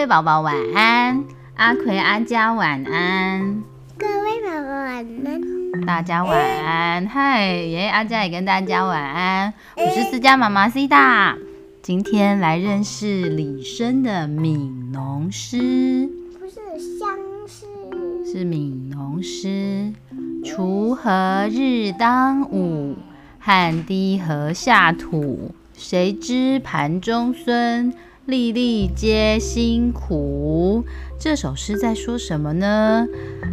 位宝宝晚安，阿奎、阿佳晚安，各位宝宝晚安。大家晚安。嗨，耶，阿佳也跟大家晚安。我是思佳妈妈 C 大，今天来认识李绅的《悯农诗》，不是相思，是悯农诗。锄禾日当午，汗滴禾下土。谁知盘中飧，粒粒皆辛苦。这首诗在说什么呢？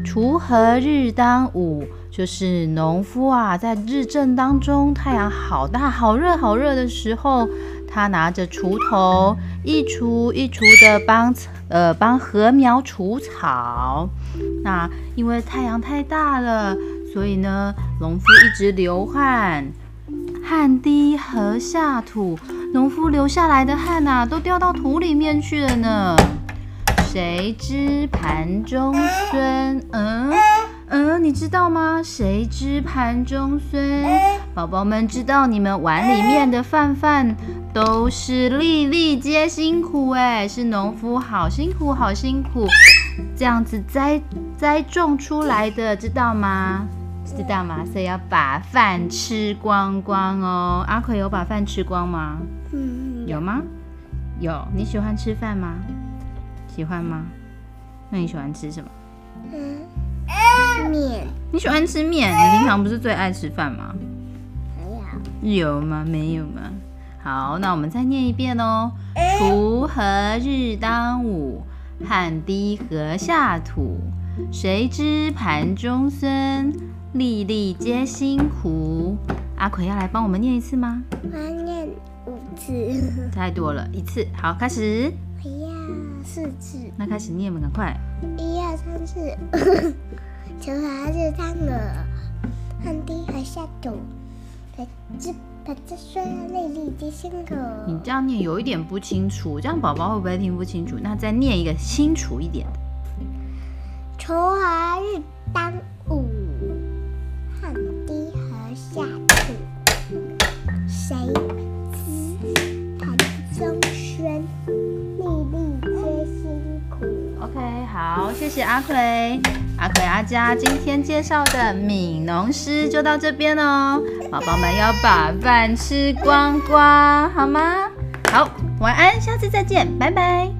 锄禾日当午，就是农夫啊，在日正当中，太阳好大、好热、好热的时候，他拿着锄头，一锄一锄的帮呃帮禾苗除草。那因为太阳太大了，所以呢，农夫一直流汗。汗滴禾下土，农夫流下来的汗呐，都掉到土里面去了呢。谁知盘中飧？嗯嗯，你知道吗？谁知盘中飧？宝宝们知道你们碗里面的饭饭都是粒粒皆辛苦哎，是农夫好辛苦好辛苦，这样子栽栽种出来的，知道吗？知道吗？所以要把饭吃光光哦。阿奎有把饭吃光吗？嗯，有吗？有。你喜欢吃饭吗？喜欢吗？那你喜欢吃什么？嗯，面。你喜欢吃面？你平常不是最爱吃饭吗？没有。有吗？没有吗？好，那我们再念一遍哦。锄禾日当午，汗滴禾下土。谁知盘中餐？粒粒皆辛苦。阿奎要来帮我们念一次吗？我要念五次。太多了，一次。好，开始。我要四次。那开始念吧，赶快。一二三四。锄禾日当午，汗滴禾下土。谁知盘中飧，粒粒皆辛苦。你这样念有一点不清楚，这样宝宝会不会听不清楚？那再念一个清楚一点。锄禾日当午。汗滴禾下土，谁知盘中餐，粒粒皆辛苦。OK，好，谢谢阿奎、阿奎、阿佳，今天介绍的《悯农诗》就到这边哦。宝宝们要把饭吃光光，好吗？好，晚安，下次再见，拜拜。